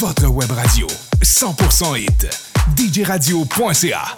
votre web radio. 100% hit. djradio.ca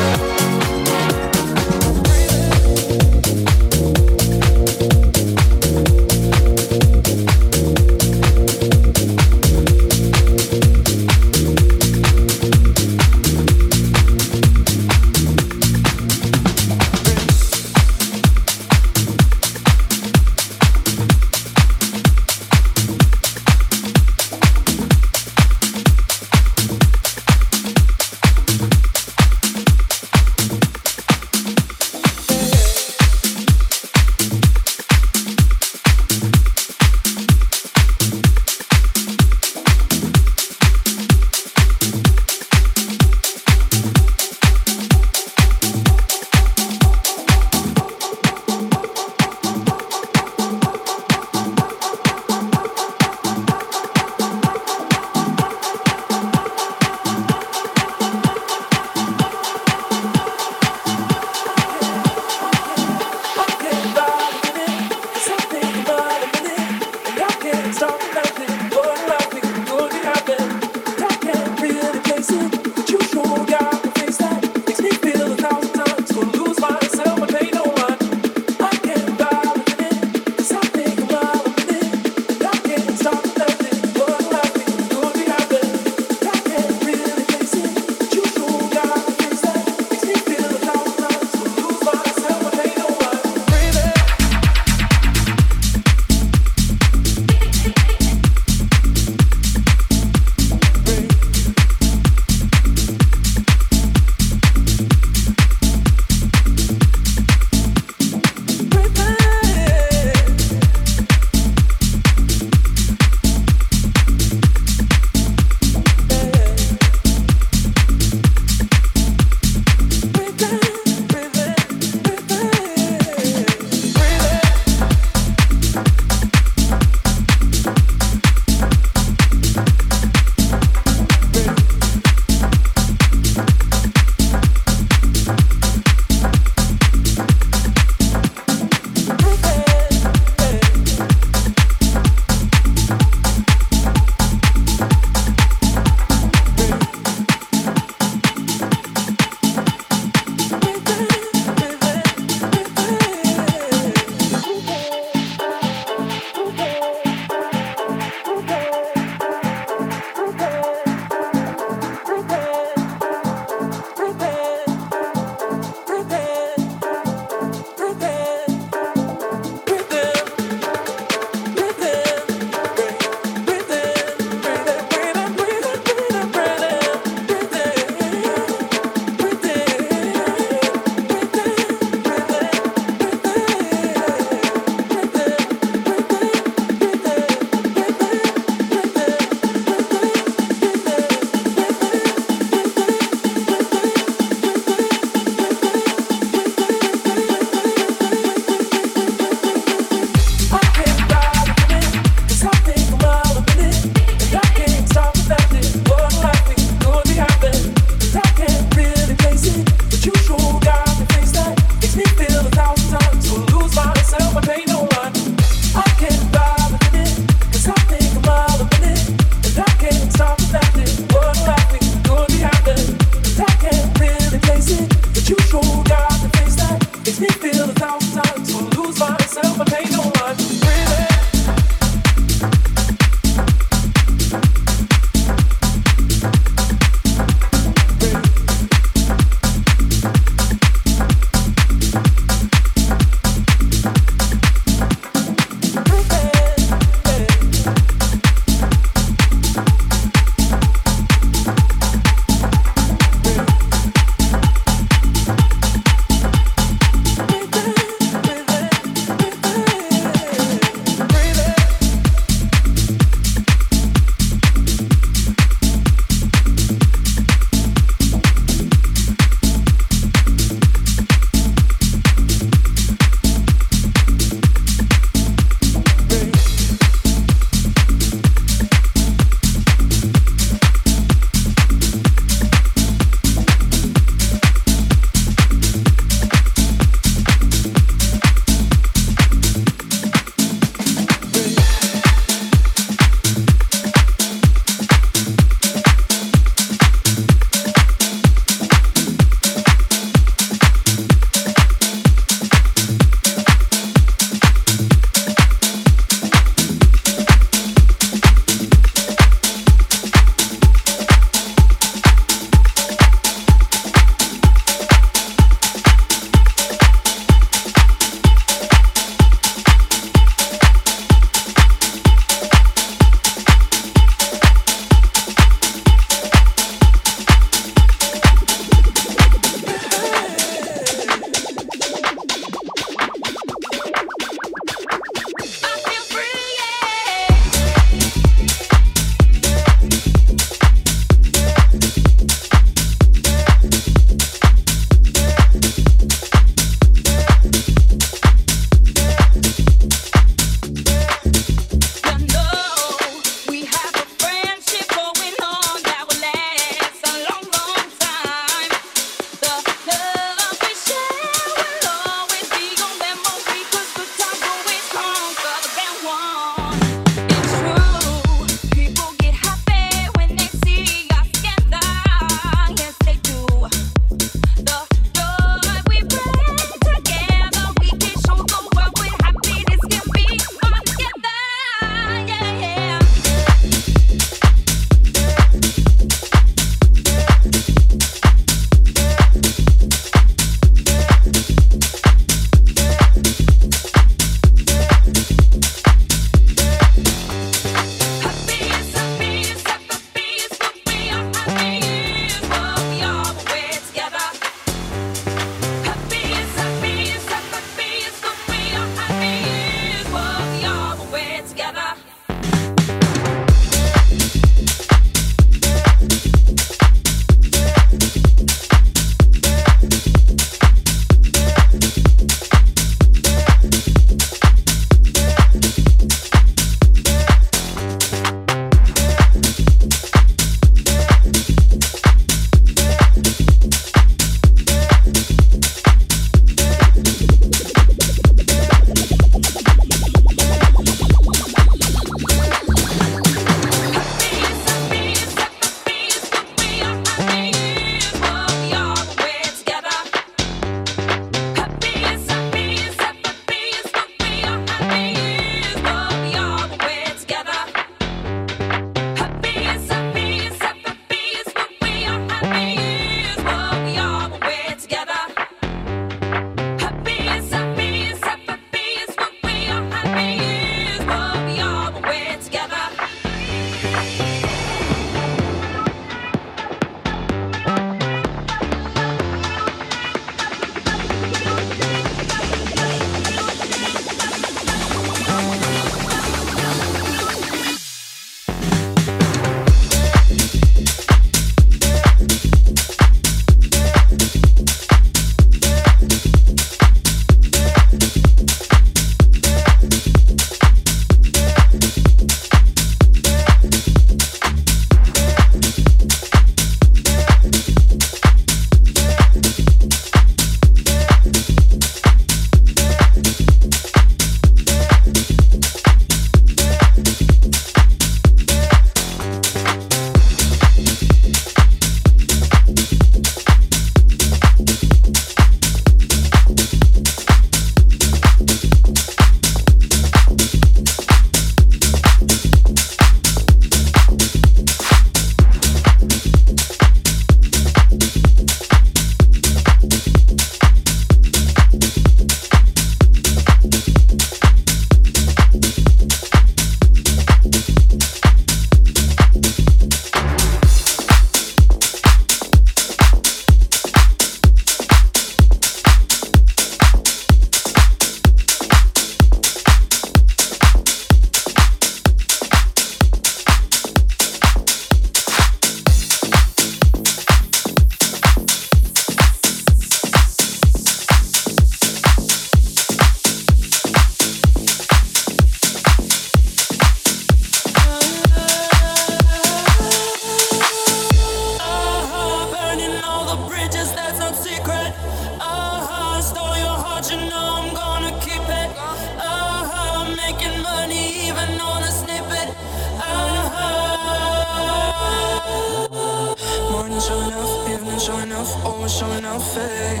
showing off, always showing off fade.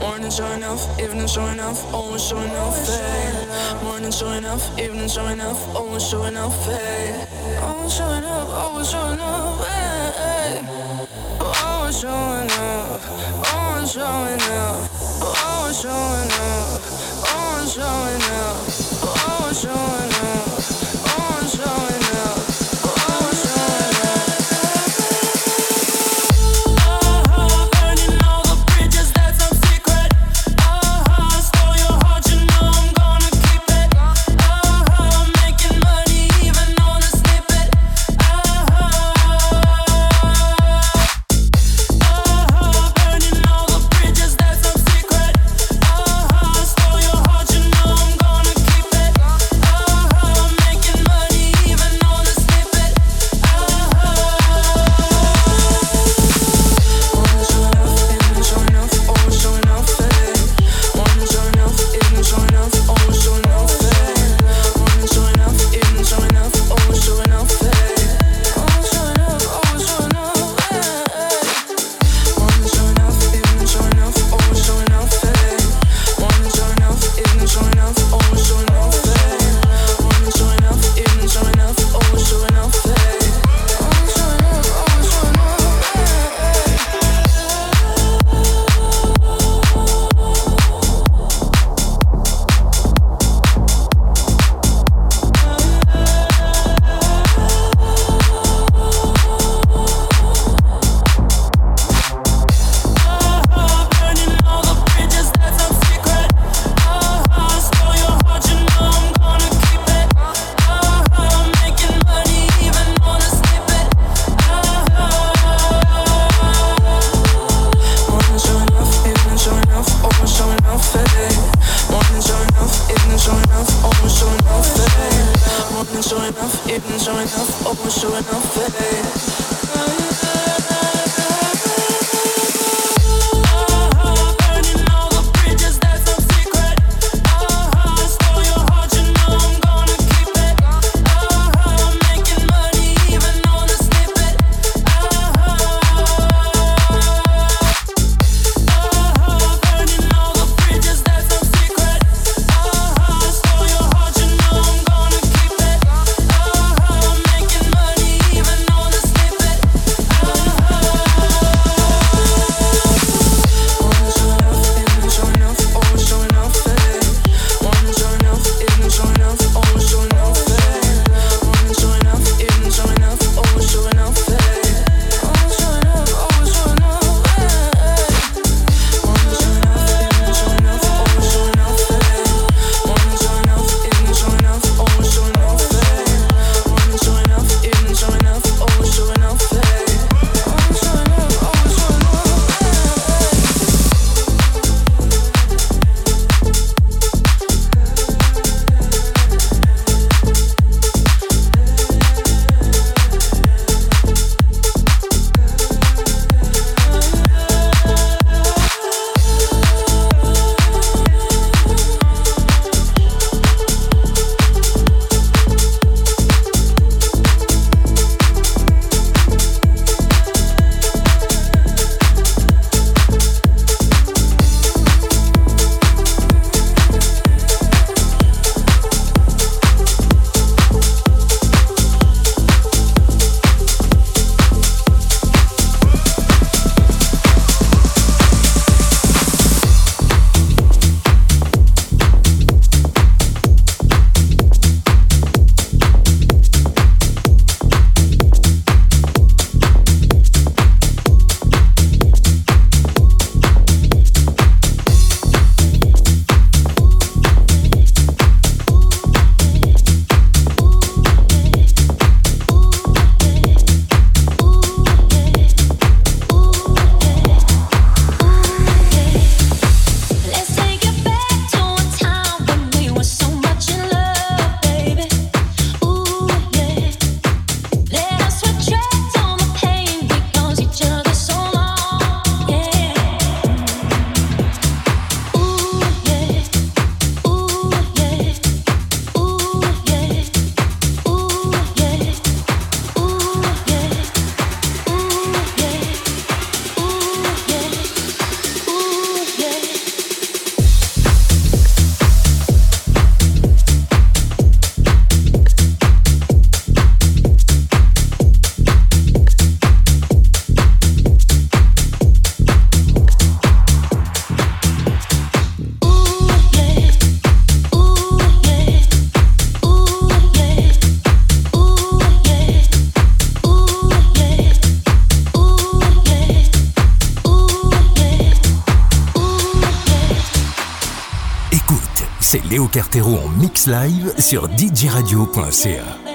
Morning showing off, evening showing off, always showing off fade. Morning showing off, evening showing off, always showing off fade. Always showing up, always showing hey, Always showing up, always showing up, always showing up, always showing up, always showing up, Léo Cartero en mix live sur djradio.ca.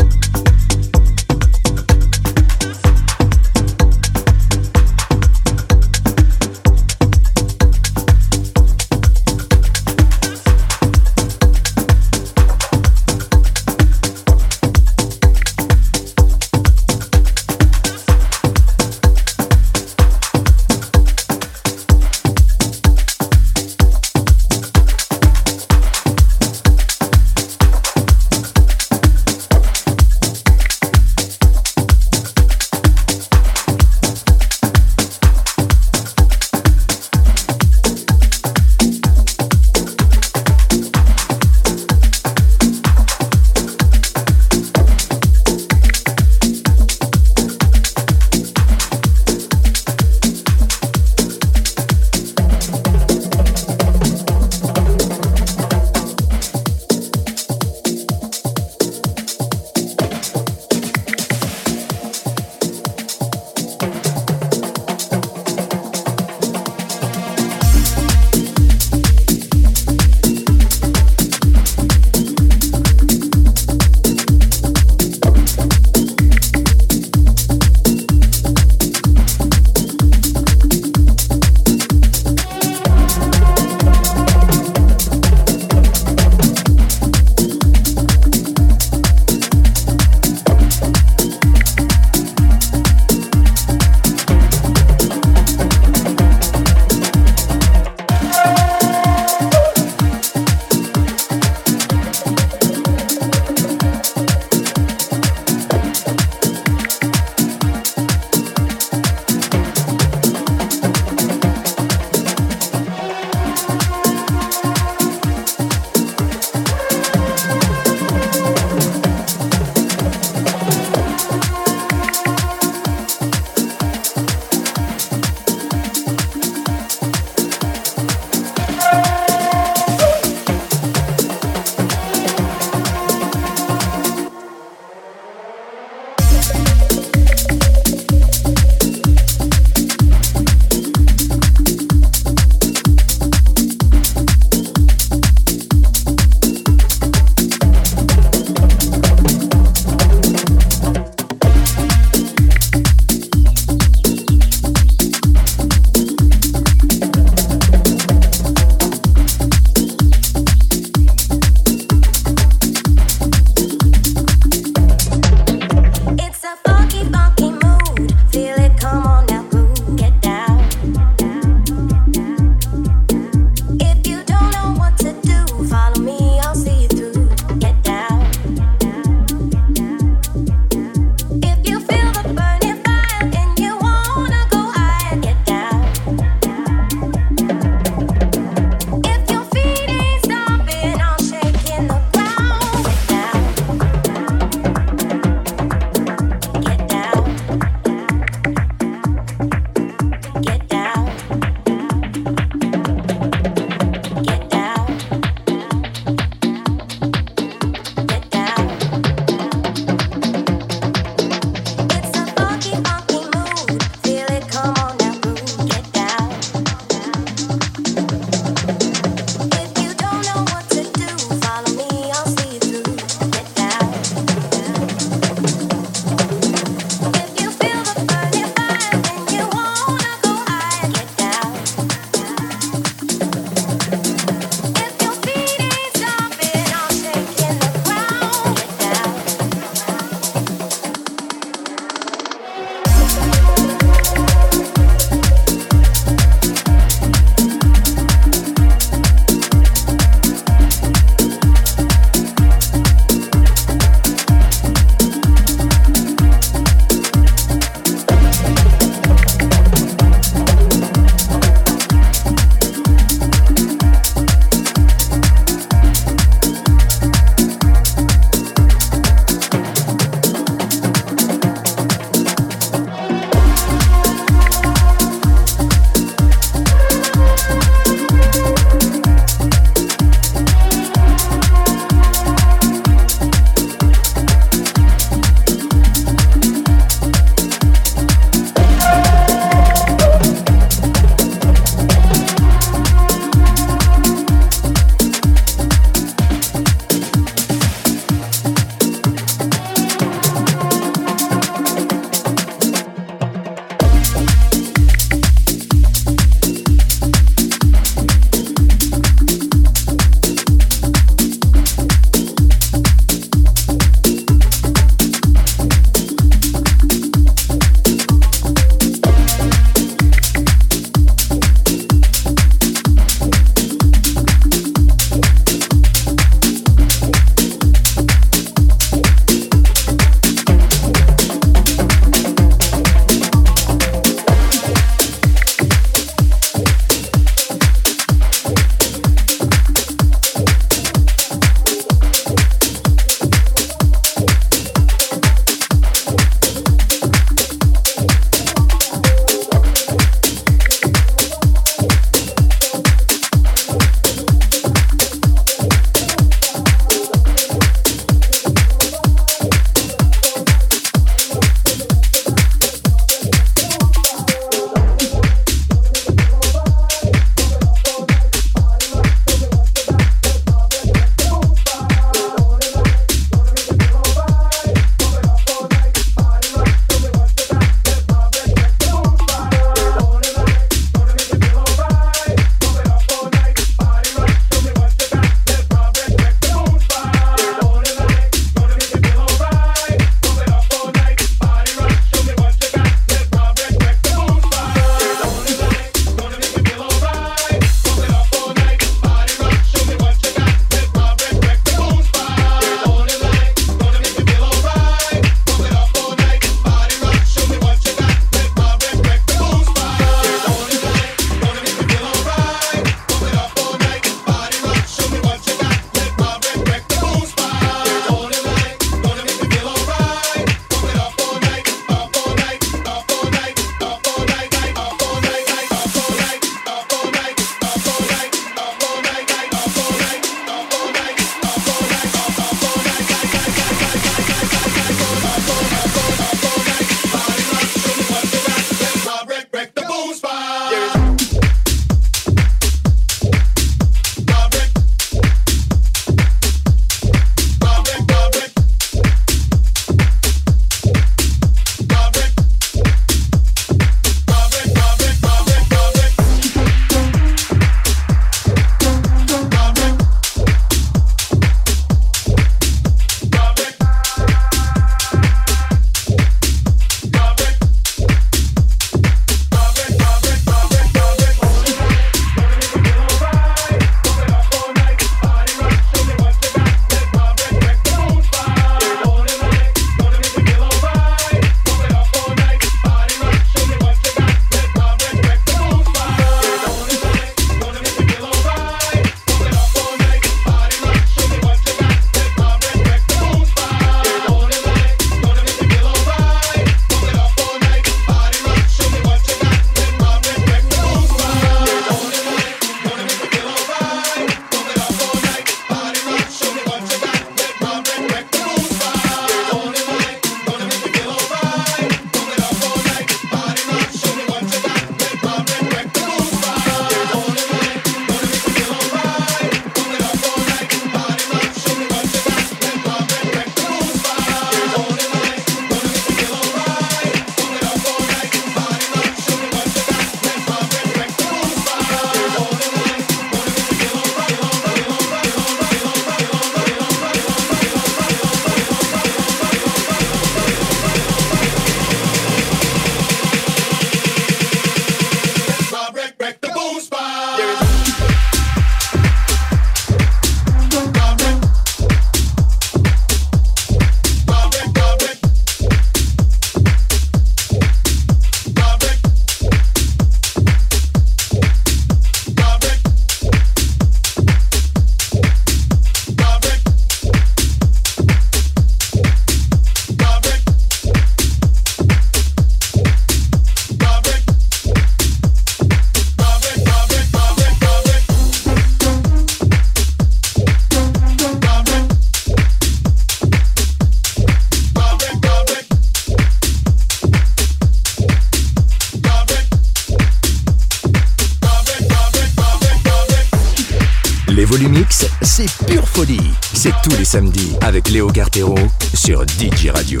Samedis avec Léo Cartero sur DJ Radio.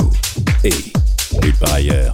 Et nulle part ailleurs.